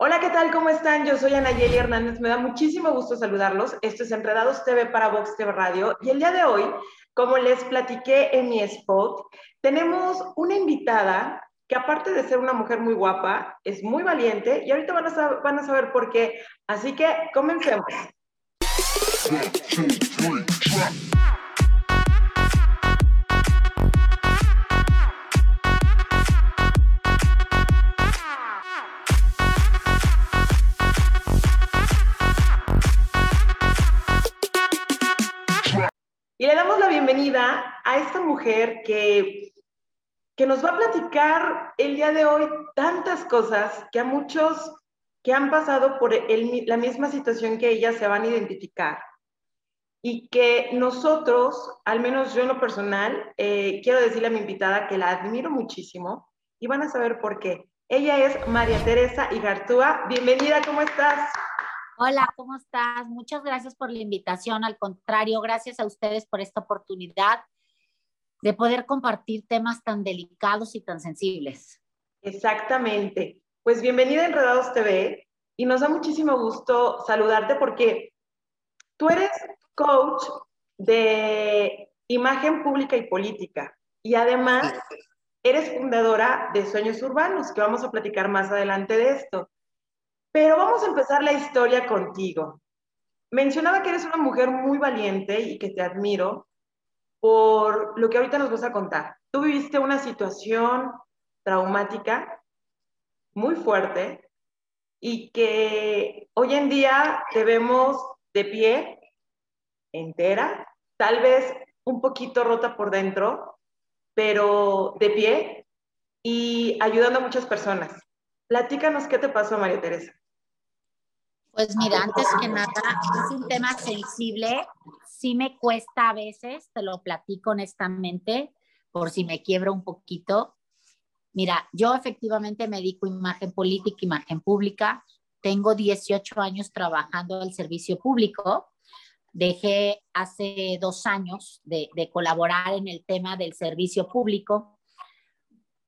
Hola, ¿qué tal? ¿Cómo están? Yo soy Anayeli Hernández. Me da muchísimo gusto saludarlos. Esto es Enredados TV para Vox TV Radio. Y el día de hoy, como les platiqué en mi spot, tenemos una invitada que aparte de ser una mujer muy guapa, es muy valiente y ahorita van a, saber, por qué. Así que comencemos. Y bienvenida a esta mujer que, que nos va a platicar el día de hoy tantas cosas que a muchos que han pasado por el, la misma situación que ella se van a identificar. Y que nosotros, al menos yo en lo personal, eh, quiero decirle a mi invitada que la admiro muchísimo y van a saber por qué. Ella es María Teresa Igartúa. Bienvenida, ¿cómo estás? Hola, ¿cómo estás? Muchas gracias por la invitación. Al contrario, gracias a ustedes por esta oportunidad de poder compartir temas tan delicados y tan sensibles. Exactamente. Pues bienvenida a Enredados TV y nos da muchísimo gusto saludarte porque tú eres coach de imagen pública y política y además eres fundadora de Sueños Urbanos, que vamos a platicar más adelante de esto. Pero vamos a empezar la historia contigo. Mencionaba que eres una mujer muy valiente y que te admiro por lo que ahorita nos vas a contar. Tú viviste una situación traumática muy fuerte y que hoy en día te vemos de pie, entera, tal vez un poquito rota por dentro, pero de pie y ayudando a muchas personas. Platícanos qué te pasó, María Teresa. Pues mira, antes que nada, es un tema sensible, sí me cuesta a veces, te lo platico honestamente, por si me quiebro un poquito. Mira, yo efectivamente me dedico a imagen política, imagen pública. Tengo 18 años trabajando al servicio público. Dejé hace dos años de, de colaborar en el tema del servicio público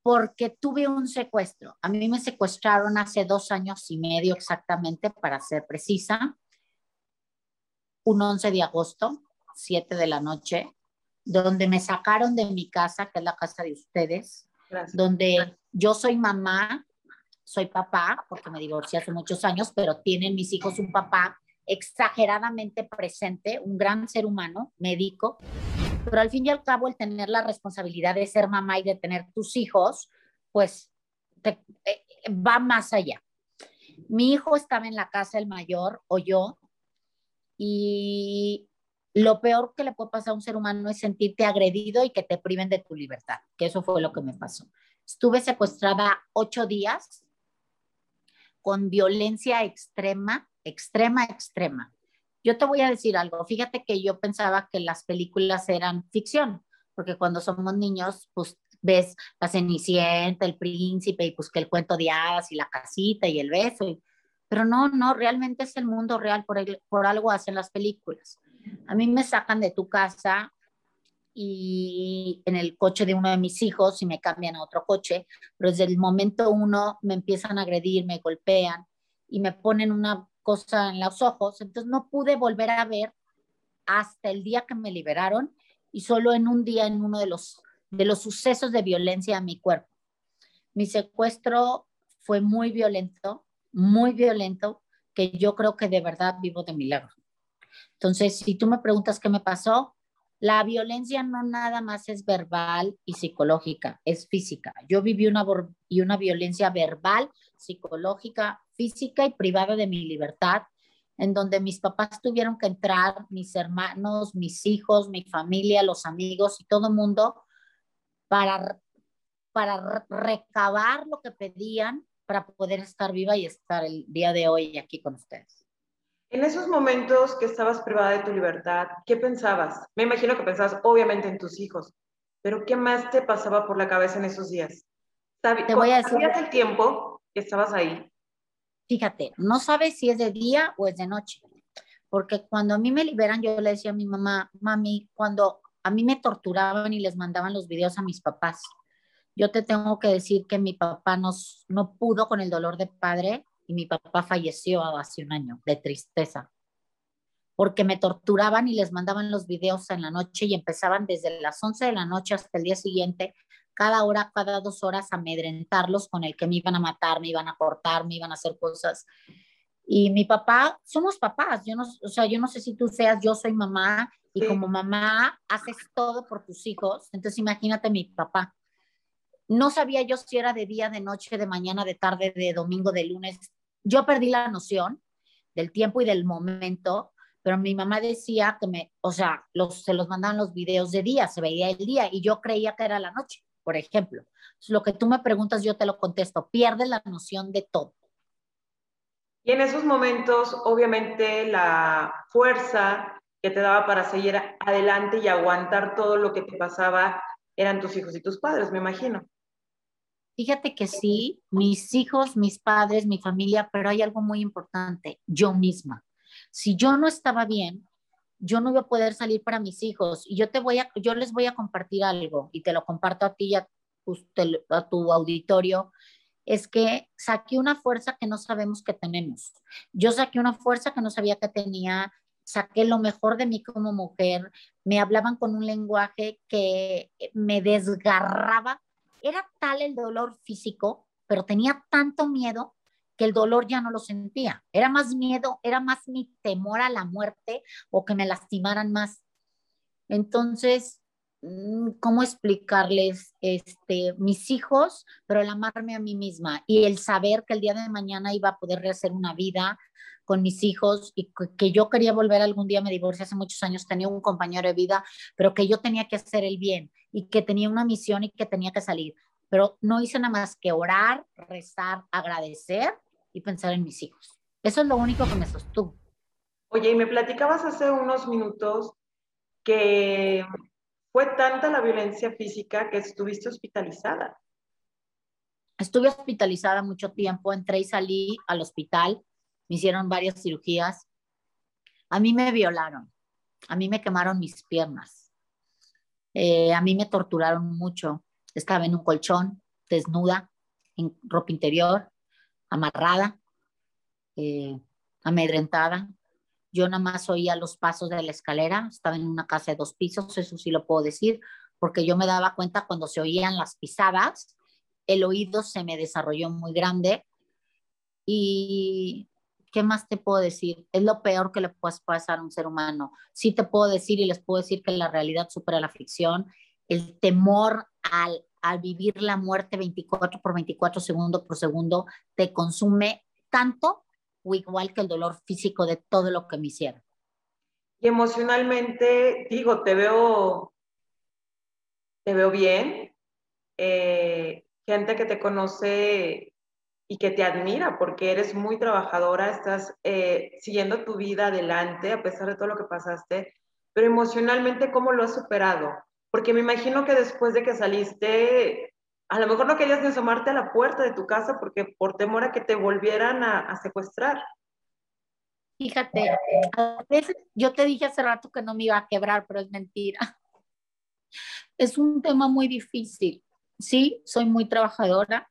porque tuve un secuestro. A mí me secuestraron hace dos años y medio exactamente, para ser precisa, un 11 de agosto, 7 de la noche, donde me sacaron de mi casa, que es la casa de ustedes, donde yo soy mamá, soy papá, porque me divorcié hace muchos años, pero tienen mis hijos un papá exageradamente presente, un gran ser humano, médico, pero al fin y al cabo el tener la responsabilidad de ser mamá y de tener tus hijos, pues eh, va más allá. Mi hijo estaba en la casa, el mayor, o yo, y lo peor que le puede pasar a un ser humano es sentirte agredido y que te priven de tu libertad, que eso fue lo que me pasó. Estuve secuestrada ocho días con violencia extrema, extrema, extrema. Yo te voy a decir algo, fíjate que yo pensaba que las películas eran ficción, porque cuando somos niños, pues ves la Cenicienta, el príncipe, y pues que el cuento de hadas y la casita y el beso, pero no, no, realmente es el mundo real, por, por algo hacen las películas. A mí me sacan de tu casa y en el coche de uno de mis hijos y me cambian a otro coche, pero desde el momento uno me empiezan a agredir, me golpean y me ponen una cosa en los ojos, entonces no pude volver a ver hasta el día que me liberaron y solo en un día en uno de los, de los sucesos de violencia a mi cuerpo. Mi secuestro fue muy violento, muy violento, que yo creo que de verdad vivo de milagro. Entonces, si tú me preguntas qué me pasó, la violencia no nada más es verbal y psicológica, es física. Yo viví una, y una violencia verbal, psicológica, física y privada de mi libertad, en donde mis papás tuvieron que entrar, mis hermanos, mis hijos, mi familia, los amigos y todo el mundo para, para recabar lo que pedían para poder estar viva y estar el día de hoy aquí con ustedes. En esos momentos que estabas privada de tu libertad, ¿qué pensabas? Me imagino que pensabas obviamente en tus hijos, pero ¿qué más te pasaba por la cabeza en esos días? Te voy a decir. el tiempo que estabas ahí? Fíjate, no sabes si es de día o es de noche, porque cuando a mí me liberan, yo le decía a mi mamá, mami, cuando a mí me torturaban y les mandaban los videos a mis papás, yo te tengo que decir que mi papá nos, no pudo con el dolor de padre y mi papá falleció hace un año de tristeza, porque me torturaban y les mandaban los videos en la noche y empezaban desde las 11 de la noche hasta el día siguiente, cada hora, cada dos horas, amedrentarlos con el que me iban a matar, me iban a cortar, me iban a hacer cosas. Y mi papá, somos papás, yo no, o sea, yo no sé si tú seas, yo soy mamá y como mamá haces todo por tus hijos, entonces imagínate mi papá. No sabía yo si era de día, de noche, de mañana, de tarde, de domingo, de lunes. Yo perdí la noción del tiempo y del momento, pero mi mamá decía que me, o sea, los, se los mandaban los videos de día, se veía el día y yo creía que era la noche, por ejemplo. lo que tú me preguntas, yo te lo contesto, pierde la noción de todo. Y en esos momentos, obviamente, la fuerza que te daba para seguir adelante y aguantar todo lo que te pasaba eran tus hijos y tus padres, me imagino. Fíjate que sí, mis hijos, mis padres, mi familia, pero hay algo muy importante, yo misma. Si yo no estaba bien, yo no voy a poder salir para mis hijos y yo te voy a, yo les voy a compartir algo y te lo comparto a ti y a, a tu auditorio es que saqué una fuerza que no sabemos que tenemos. Yo saqué una fuerza que no sabía que tenía, saqué lo mejor de mí como mujer, me hablaban con un lenguaje que me desgarraba. Era tal el dolor físico, pero tenía tanto miedo que el dolor ya no lo sentía. Era más miedo, era más mi temor a la muerte o que me lastimaran más. Entonces, Mm, cómo explicarles este mis hijos, pero el amarme a mí misma y el saber que el día de mañana iba a poder rehacer una vida con mis hijos y que yo quería volver algún día, me divorcié hace muchos años, tenía un compañero de vida, pero que yo tenía que hacer el bien y que tenía una misión y que tenía que salir. Pero no hice nada más que orar, rezar, agradecer y pensar en mis hijos. Eso es lo único que me sostuvo. Oye, y me platicabas hace unos minutos que fue tanta la violencia física que estuviste hospitalizada. Estuve hospitalizada mucho tiempo, entré y salí al hospital, me hicieron varias cirugías. A mí me violaron, a mí me quemaron mis piernas, eh, a mí me torturaron mucho. Estaba en un colchón, desnuda, en ropa interior, amarrada, eh, amedrentada, yo nada más oía los pasos de la escalera, estaba en una casa de dos pisos, eso sí lo puedo decir, porque yo me daba cuenta cuando se oían las pisadas, el oído se me desarrolló muy grande y ¿qué más te puedo decir? Es lo peor que le puede pasar a un ser humano. Sí te puedo decir y les puedo decir que la realidad supera la ficción, el temor al, al vivir la muerte 24 por 24 segundo por segundo te consume tanto o igual que el dolor físico de todo lo que me hicieron. Y emocionalmente, digo, te veo, te veo bien, eh, gente que te conoce y que te admira porque eres muy trabajadora, estás eh, siguiendo tu vida adelante a pesar de todo lo que pasaste, pero emocionalmente, ¿cómo lo has superado? Porque me imagino que después de que saliste, a lo mejor no querías ni asomarte a la puerta de tu casa porque por temor a que te volvieran a, secuestrar. Fíjate, a veces yo te dije hace rato que no me iba a quebrar, pero es mentira. Es un tema muy difícil. Sí, soy muy trabajadora.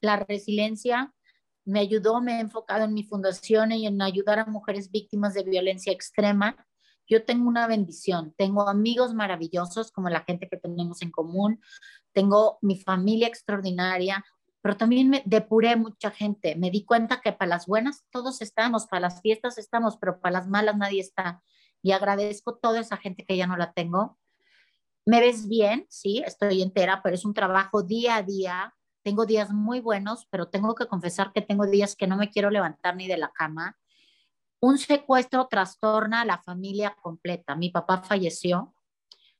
La resiliencia me ayudó, me he enfocado en mi fundación y en ayudar a mujeres víctimas de violencia extrema. Yo tengo una bendición, tengo amigos maravillosos como la gente que tenemos en común, tengo mi familia extraordinaria, pero también me depuré mucha gente. Me di cuenta que para las buenas todos estamos, para las fiestas estamos, pero para las malas nadie está. Y agradezco toda esa gente que ya no la tengo. Me ves bien, sí, estoy entera, pero es un trabajo día a día. Tengo días muy buenos, pero tengo que confesar que tengo días que no me quiero levantar ni de la cama. Un secuestro trastorna a la familia completa. Mi papá falleció,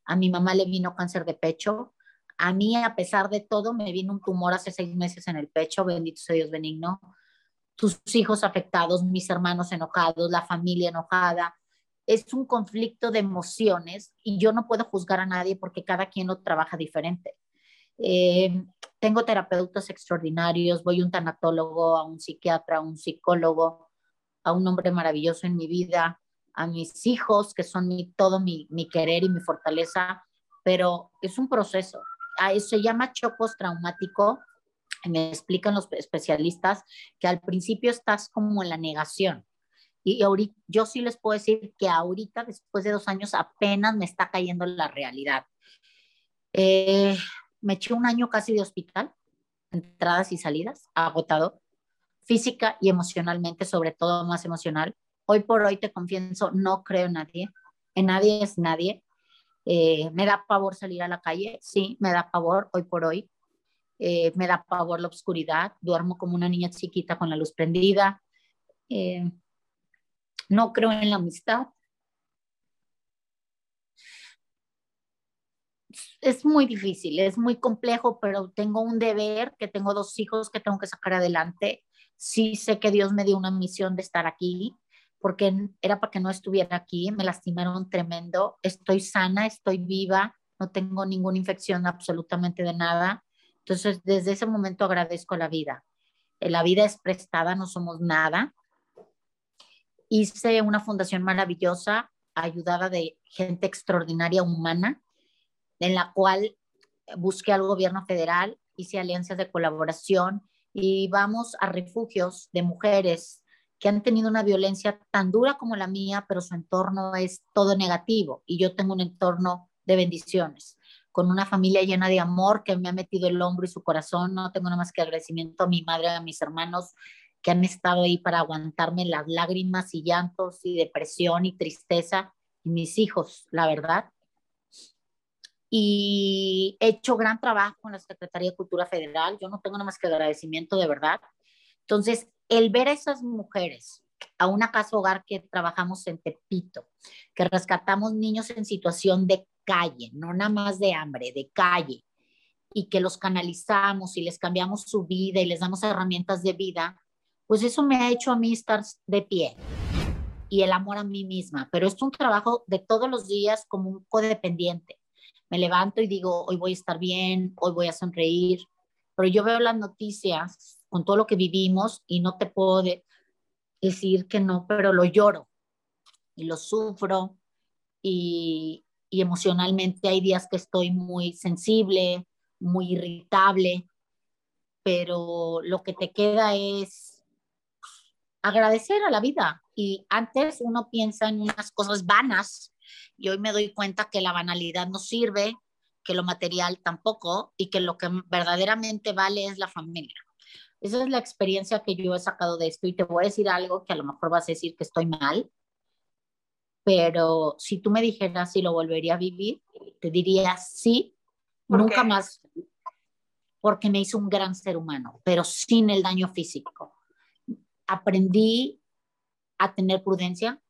a mi mamá le vino cáncer de pecho, a mí, a pesar de todo, me vino un tumor hace seis meses en el pecho, bendito sea Dios benigno. Tus hijos afectados, mis hermanos enojados, la familia enojada. Es un conflicto de emociones y yo no puedo juzgar a nadie porque cada quien lo trabaja diferente. Eh, tengo terapeutas extraordinarios, voy a un tanatólogo, a un psiquiatra, a un psicólogo, a un hombre maravilloso en mi vida, a mis hijos, que son mi, todo mi, querer y mi fortaleza, pero es un proceso se llama choque traumático Me explican los especialistas que al principio estás como en la negación. Y ahorita, yo sí les puedo decir que ahorita, después de dos años, apenas me está cayendo la realidad. Eh, me eché un año casi de hospital, entradas y salidas, agotado, física y emocionalmente, sobre todo más emocional. Hoy por hoy te confieso, no creo en nadie, en nadie es nadie. Eh, me da pavor salir a la calle, sí, me da pavor hoy por hoy. Eh, me da pavor la oscuridad, duermo como una niña chiquita con la luz prendida. Eh, no creo en la amistad. Es muy difícil, es muy complejo, pero tengo un deber, que tengo dos hijos que tengo que sacar adelante. Sí sé que Dios me dio una misión de estar aquí, porque era para que no estuviera aquí, me lastimaron tremendo, estoy sana, estoy viva, no tengo ninguna infección absolutamente de nada. Entonces, desde ese momento agradezco la vida. Eh, la vida es prestada, no somos nada. Hice una fundación maravillosa, ayudada de gente extraordinaria, humana, en la cual busqué al gobierno federal, hice alianzas de colaboración y vamos a refugios de mujeres que han tenido una violencia tan dura como la mía, pero su entorno es todo negativo y yo tengo un entorno de bendiciones, con una familia llena de amor que me ha metido el hombro y su corazón. No tengo nada más que agradecimiento a mi madre, a mis hermanos que han estado ahí para aguantarme las lágrimas y llantos y depresión y tristeza y mis hijos, la verdad. Y he hecho gran trabajo con la Secretaría de Cultura Federal. Yo no tengo nada más que agradecimiento de verdad. Entonces, el ver a esas mujeres, a una casa hogar que trabajamos en Tepito, que rescatamos niños en situación de calle, no nada más de hambre, de calle, y que los canalizamos y les cambiamos su vida y les damos herramientas de vida, pues eso me ha hecho a mí estar de pie y el amor a mí misma. Pero es un trabajo de todos los días como un codependiente. Me levanto y digo, hoy voy a estar bien, hoy voy a sonreír, pero yo veo las noticias con todo lo que vivimos y no te puedo decir que no, pero lo lloro y lo sufro y, y emocionalmente hay días que estoy muy sensible, muy irritable, pero lo que te queda es agradecer a la vida. Y antes uno piensa en unas cosas vanas y hoy me doy cuenta que la banalidad no sirve, que lo material tampoco y que lo que verdaderamente vale es la familia. Esa es la experiencia que yo he sacado de esto y te voy a decir algo que a lo mejor vas a decir que estoy mal, pero si tú me dijeras si lo volvería a vivir, te diría sí, nunca más, porque me hizo un gran ser humano, pero sin el daño físico. Aprendí a tener prudencia,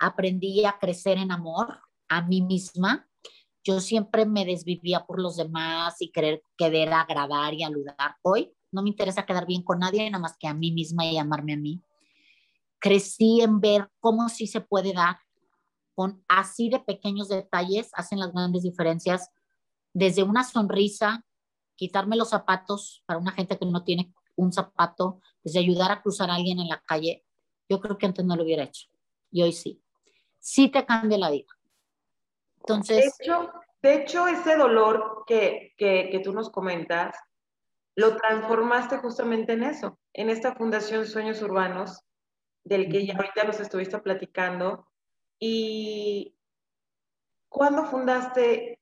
aprendí a crecer en amor a mí misma. Yo siempre me desvivía por los demás y querer, querer agradar y aludar. Hoy no me interesa quedar bien con nadie, nada más que a mí misma y amarme a mí. Crecí en ver cómo sí se puede dar, con así de pequeños detalles hacen las grandes diferencias, desde una sonrisa, quitarme los zapatos para una gente que no tiene un zapato, desde ayudar a cruzar a alguien en la calle. Yo creo que antes no lo hubiera hecho y hoy sí. Sí te cambia la vida. Entonces... De hecho, de hecho ese dolor que, que, que tú nos comentas, lo transformaste justamente en eso, en esta Fundación Sueños Urbanos, del que ya ahorita nos estuviste platicando. ¿Y cuándo fundaste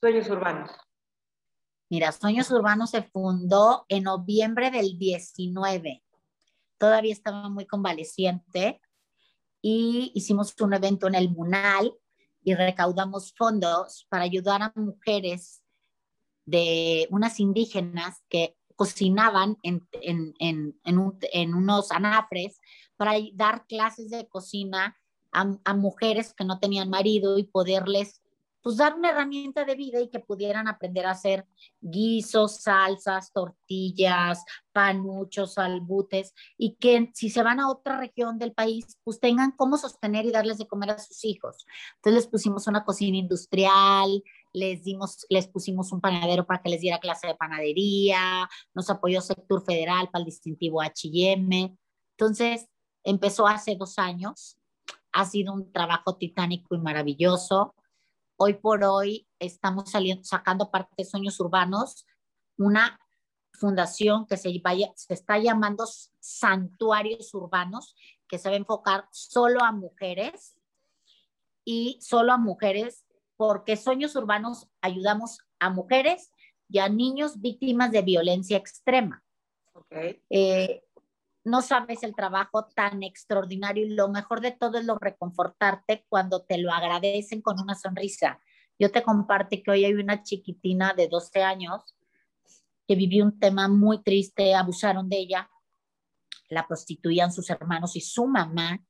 Sueños Urbanos? Mira, Sueños Urbanos se fundó en noviembre del 19. Todavía estaba muy convaleciente hicimos un evento en el Munal y recaudamos fondos para ayudar a mujeres de unas indígenas que cocinaban en, en, en, en, unos anafres para dar clases de cocina a, mujeres que no tenían marido y poderles pues dar una herramienta de vida y que pudieran aprender a hacer guisos, salsas, tortillas, panuchos, albutes y que si se van a otra región del país, pues tengan cómo sostener y darles de comer a sus hijos. Entonces les pusimos una cocina industrial, les dimos, les pusimos un panadero para que les diera clase de panadería, nos apoyó Sector Federal para el distintivo H&M. Entonces, empezó hace dos años, ha sido un trabajo titánico y maravilloso. Hoy por hoy estamos saliendo, sacando parte de Sueños Urbanos, una fundación que se, vaya, se está llamando Santuarios Urbanos, que se va a enfocar solo a mujeres y solo a mujeres, porque Sueños Urbanos ayudamos a mujeres y a niños víctimas de violencia extrema. Okay. Eh, no sabes el trabajo tan extraordinario y lo mejor de todo es lo reconfortarte cuando te lo agradecen con una sonrisa. Yo te comparto que hoy hay una chiquitina de 12 años que vivió un tema muy triste, abusaron de ella, la prostituían sus hermanos y su mamá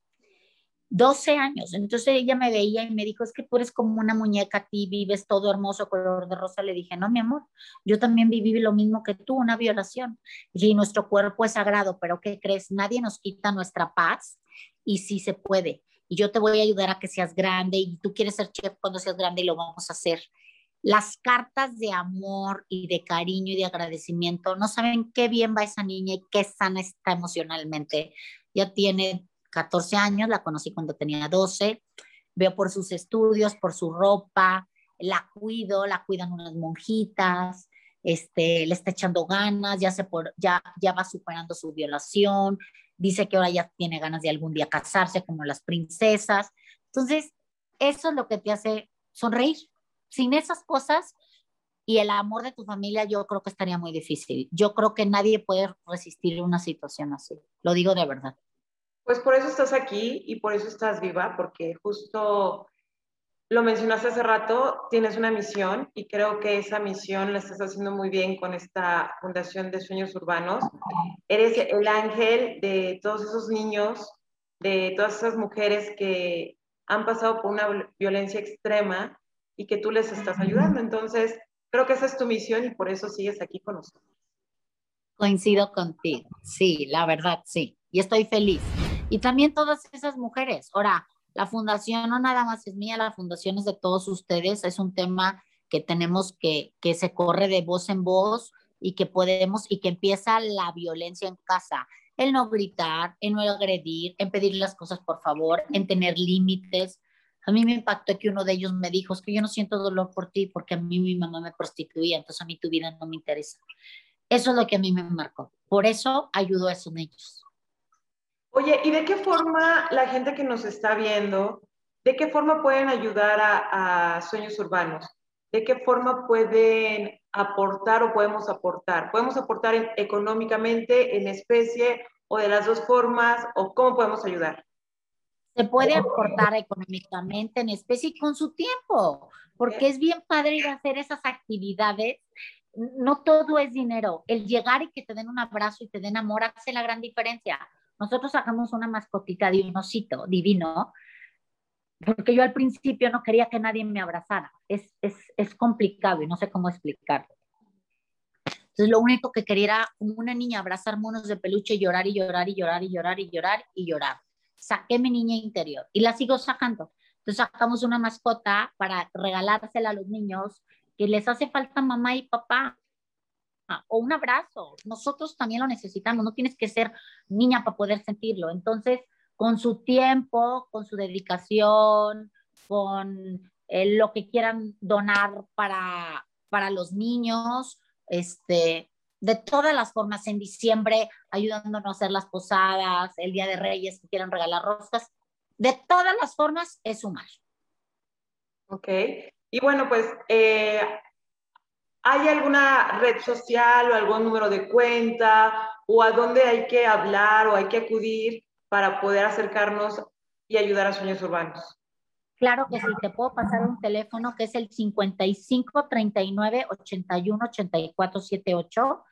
12 años. Entonces ella me veía y me dijo, es que tú eres como una muñeca, a ti vives todo hermoso, color de rosa. Le dije, no, mi amor, yo también viví lo mismo que tú, una violación. Y nuestro cuerpo es sagrado, pero ¿qué crees? Nadie nos quita nuestra paz y sí se puede. Y yo te voy a ayudar a que seas grande y tú quieres ser chef cuando seas grande y lo vamos a hacer. Las cartas de amor y de cariño y de agradecimiento, no saben qué bien va esa niña y qué sana está emocionalmente. Ya tiene 14 años, la conocí cuando tenía 12, veo por sus estudios, por su ropa, la cuido, la cuidan unas monjitas, este, le está echando ganas, ya, se por, ya, ya va superando su violación, dice que ahora ya tiene ganas de algún día casarse como las princesas. Entonces, eso es lo que te hace sonreír. Sin esas cosas y el amor de tu familia, yo creo que estaría muy difícil. Yo creo que nadie puede resistir una situación así. Lo digo de verdad. Pues por eso estás aquí y por eso estás viva, porque justo lo mencionaste hace rato, tienes una misión y creo que esa misión la estás haciendo muy bien con esta Fundación de Sueños Urbanos. Eres el ángel de todos esos niños, de todas esas mujeres que han pasado por una violencia extrema y que tú les estás ayudando. Entonces, creo que esa es tu misión y por eso sigues aquí con nosotros. Coincido contigo, sí, la verdad, sí. Y estoy feliz y también todas esas mujeres. Ahora, la fundación no nada más es mía, la fundación es de todos ustedes, es un tema que tenemos que, que se corre de voz en voz y que podemos y que empieza la violencia en casa, el no gritar, en no agredir, en pedir las cosas por favor, en tener límites. A mí me impactó que uno de ellos me dijo, es que yo no siento dolor por ti porque a mí mi mamá me prostituía, entonces a mí tu vida no me interesa. Eso es lo que a mí me marcó. Por eso ayudo a esos niños. Oye, ¿y de qué forma la gente que nos está viendo, de qué forma pueden ayudar a, Sueños Urbanos? ¿De qué forma pueden aportar o podemos aportar? ¿Podemos aportar económicamente, en especie o de las dos formas? ¿O cómo podemos ayudar? Se puede aportar económicamente en especie y con su tiempo, porque es bien padre ir a hacer esas actividades. No todo es dinero. El llegar y que te den un abrazo y te den amor hace la gran diferencia. Nosotros sacamos una mascotita de un osito divino, porque yo al principio no quería que nadie me abrazara. Es, es, es complicado y no sé cómo explicarlo. Entonces lo único que quería era una niña abrazar monos de peluche y llorar y llorar y llorar y llorar y llorar y llorar. Saqué mi niña interior y la sigo sacando. Entonces sacamos una mascota para regalársela a los niños que les hace falta mamá y papá o un abrazo. Nosotros también lo necesitamos, no tienes que ser niña para poder sentirlo. Entonces, con su tiempo, con su dedicación, con eh, lo que quieran donar para, para los niños, este, de todas las formas, en diciembre, ayudándonos a hacer las posadas, el Día de Reyes, que quieran regalar roscas, de todas las formas es sumar. Ok. Y bueno, pues eh, ¿Hay alguna red social o algún número de cuenta o a dónde hay que hablar o hay que acudir para poder acercarnos y ayudar a Sueños Urbanos? Claro que sí, te puedo pasar un teléfono que es el 55 39 81 84 78,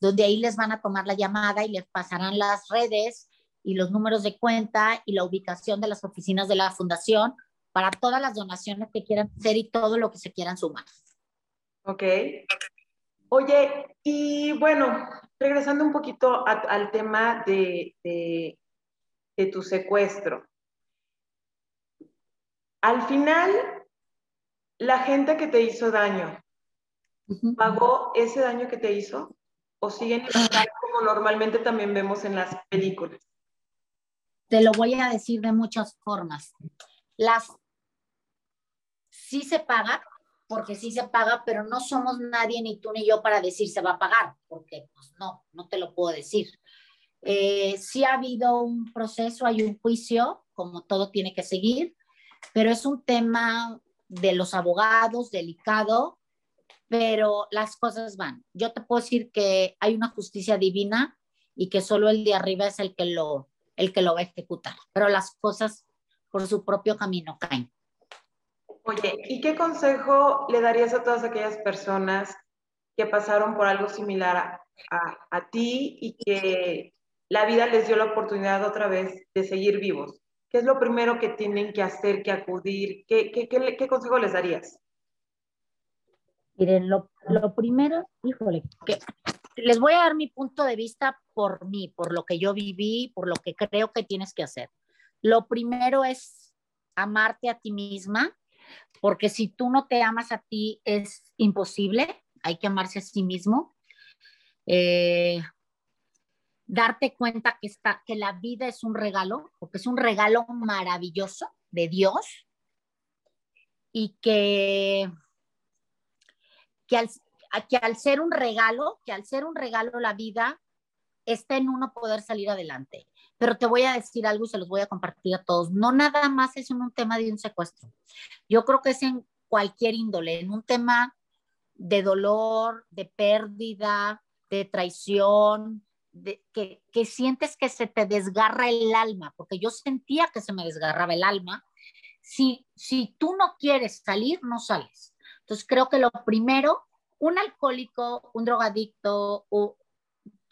donde ahí les van a tomar la llamada y les pasarán las redes y los números de cuenta y la ubicación de las oficinas de la fundación para todas las donaciones que quieran hacer y todo lo que se quieran sumar. Ok. Oye, y bueno, regresando un poquito al tema de, tu secuestro. Al final, la gente que te hizo daño, ¿pagó ese daño que te hizo? ¿O siguen como normalmente también vemos en las películas? Te lo voy a decir de muchas formas. Las sí se paga, porque sí se paga, pero no somos nadie, ni tú ni yo, para decir se va a pagar, porque pues no, no te lo puedo decir. Eh, sí ha habido un proceso, hay un juicio, como todo tiene que seguir, pero es un tema de los abogados, delicado, pero las cosas van. Yo te puedo decir que hay una justicia divina y que solo el de arriba es el que lo, el que lo va a ejecutar, pero las cosas por su propio camino caen. Oye, ¿y qué consejo le darías a todas aquellas personas que pasaron por algo similar a, ti y que la vida les dio la oportunidad otra vez de seguir vivos? ¿Qué es lo primero que tienen que hacer, que acudir? ¿Qué, consejo les darías? Miren, lo, primero, híjole, les voy a dar mi punto de vista por mí, por lo que yo viví, por lo que creo que tienes que hacer. Lo primero es amarte a ti misma, porque si tú no te amas a ti es imposible, hay que amarse a sí mismo. Eh, darte cuenta que, está, que la vida es un regalo, porque es un regalo maravilloso de Dios y que, que, al, que al ser un regalo, que al ser un regalo la vida está en uno poder salir adelante. Pero te voy a decir algo y se los voy a compartir a todos. No nada más es en un tema de un secuestro. Yo creo que es en cualquier índole, en un tema de dolor, de pérdida, de traición, de, que, que sientes que se te desgarra el alma, porque yo sentía que se me desgarraba el alma. Si, si tú no quieres salir, no sales. Entonces creo que lo primero, un alcohólico, un drogadicto,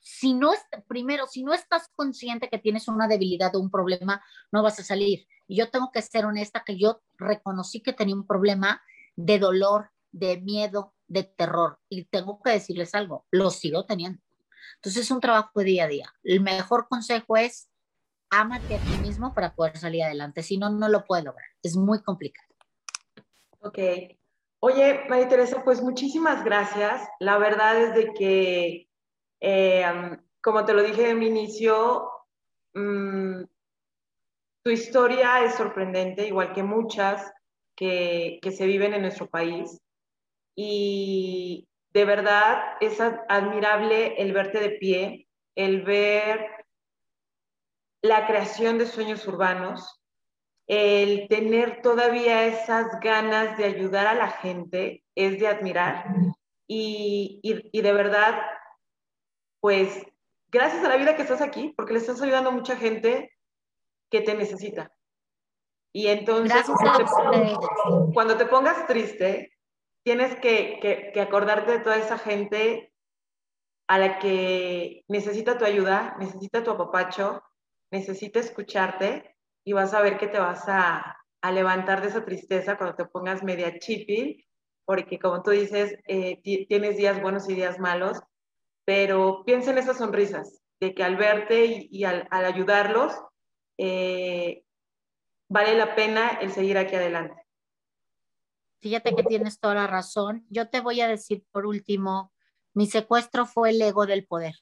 si no, primero, si no estás consciente que tienes una debilidad o un problema, no vas a salir. Y yo tengo que ser honesta que yo reconocí que tenía un problema de dolor, de miedo, de terror. Y tengo que decirles algo, lo sigo teniendo. Entonces es un trabajo de día a día. El mejor consejo es ámate a ti mismo para poder salir adelante. Si no, no lo puedes lograr. Es muy complicado. Ok. Oye, María Teresa, pues muchísimas gracias. La verdad es de que eh, como te lo dije en mi inicio, mmm, tu historia es sorprendente, igual que muchas que, que, se viven en nuestro país. Y de verdad es admirable el verte de pie, el ver la creación de sueños urbanos, el tener todavía esas ganas de ayudar a la gente, es de admirar. Y, y, y de verdad pues gracias a la vida que estás aquí, porque le estás ayudando a mucha gente que te necesita. Y entonces, cuando te, pongas triste, tienes que, que, que, acordarte de toda esa gente a la que necesita tu ayuda, necesita tu apapacho, necesita escucharte y vas a ver que te vas a, a levantar de esa tristeza cuando te pongas media chippy, porque como tú dices, eh, tienes días buenos y días malos, pero piensa en esas sonrisas, de que al verte y, al, ayudarlos, eh, vale la pena el seguir aquí adelante. Fíjate que tienes toda la razón. Yo te voy a decir por último, mi secuestro fue el ego del poder,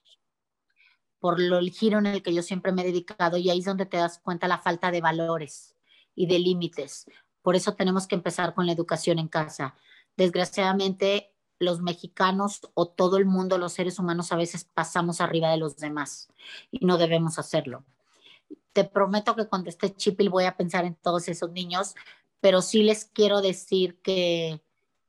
por lo, el giro en el que yo siempre me he dedicado y ahí es donde te das cuenta la falta de valores y de límites. Por eso tenemos que empezar con la educación en casa. Desgraciadamente, los mexicanos o todo el mundo, los seres humanos, a veces pasamos arriba de los demás y no debemos hacerlo. Te prometo que cuando esté Chipil voy a pensar en todos esos niños, pero sí les quiero decir que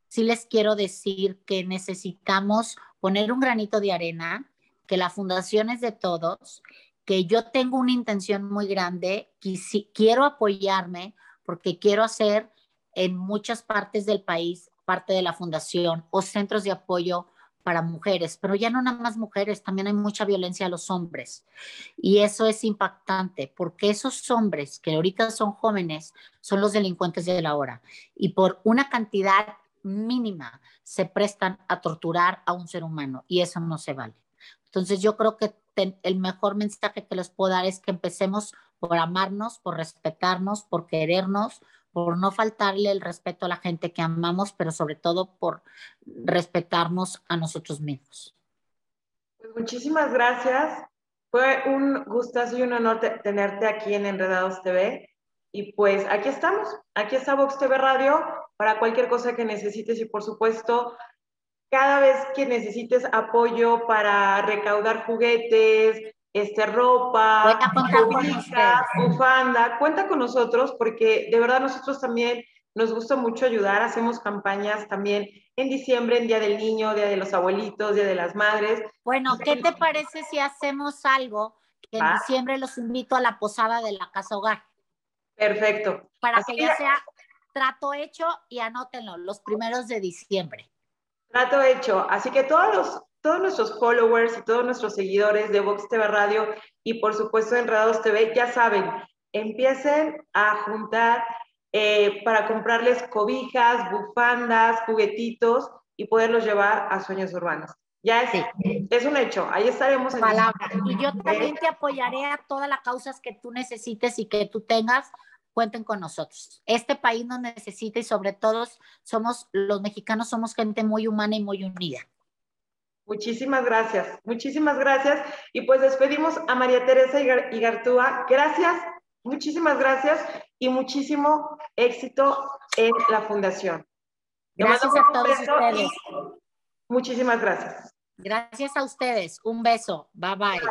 sí les quiero decir que necesitamos poner un granito de arena, que la fundación es de todos, que yo tengo una intención muy grande, que si, quiero apoyarme porque quiero hacer en muchas partes del país parte de la fundación o centros de apoyo para mujeres, pero ya no nada más mujeres, también hay mucha violencia a los hombres. Y eso es impactante porque esos hombres que ahorita son jóvenes son los delincuentes de la hora y por una cantidad mínima se prestan a torturar a un ser humano y eso no se vale. Entonces yo creo que el mejor mensaje que les puedo dar es que empecemos por amarnos, por respetarnos, por querernos, por no faltarle el respeto a la gente que amamos, pero sobre todo por respetarnos a nosotros mismos. Pues muchísimas gracias. Fue un gustazo y un honor tenerte aquí en Enredados TV. Y pues aquí estamos, aquí está Vox TV Radio para cualquier cosa que necesites y por supuesto, cada vez que necesites apoyo para recaudar juguetes, este, ropa, bufanda, cuenta con nosotros porque de verdad nosotros también nos gusta mucho ayudar, hacemos campañas también en diciembre, en Día del Niño, Día de los Abuelitos, Día de las Madres. Bueno, ¿qué te parece si hacemos algo que en diciembre los invito a la posada de la Casa Hogar? Perfecto. Para que ya sea trato hecho y anótenlo, los primeros de diciembre. Trato hecho. Así que todos los, todos nuestros followers y todos nuestros seguidores de Vox TV Radio y por supuesto Enredados TV ya saben, empiecen a juntar eh, para comprarles cobijas, bufandas, juguetitos y poderlos llevar a sueños urbanos. Ya es, es un hecho, ahí estaremos. En Palabra. Y yo también te apoyaré a todas las causas que tú necesites y que tú tengas, cuenten con nosotros. Este país nos necesita y sobre todo somos, los mexicanos somos gente muy humana y muy unida. Muchísimas gracias, muchísimas gracias. Y pues despedimos a María Teresa Igartúa. Gracias, muchísimas gracias y muchísimo éxito en la fundación. Gracias a todos ustedes. Muchísimas gracias. Gracias a ustedes. Un beso. Bye bye.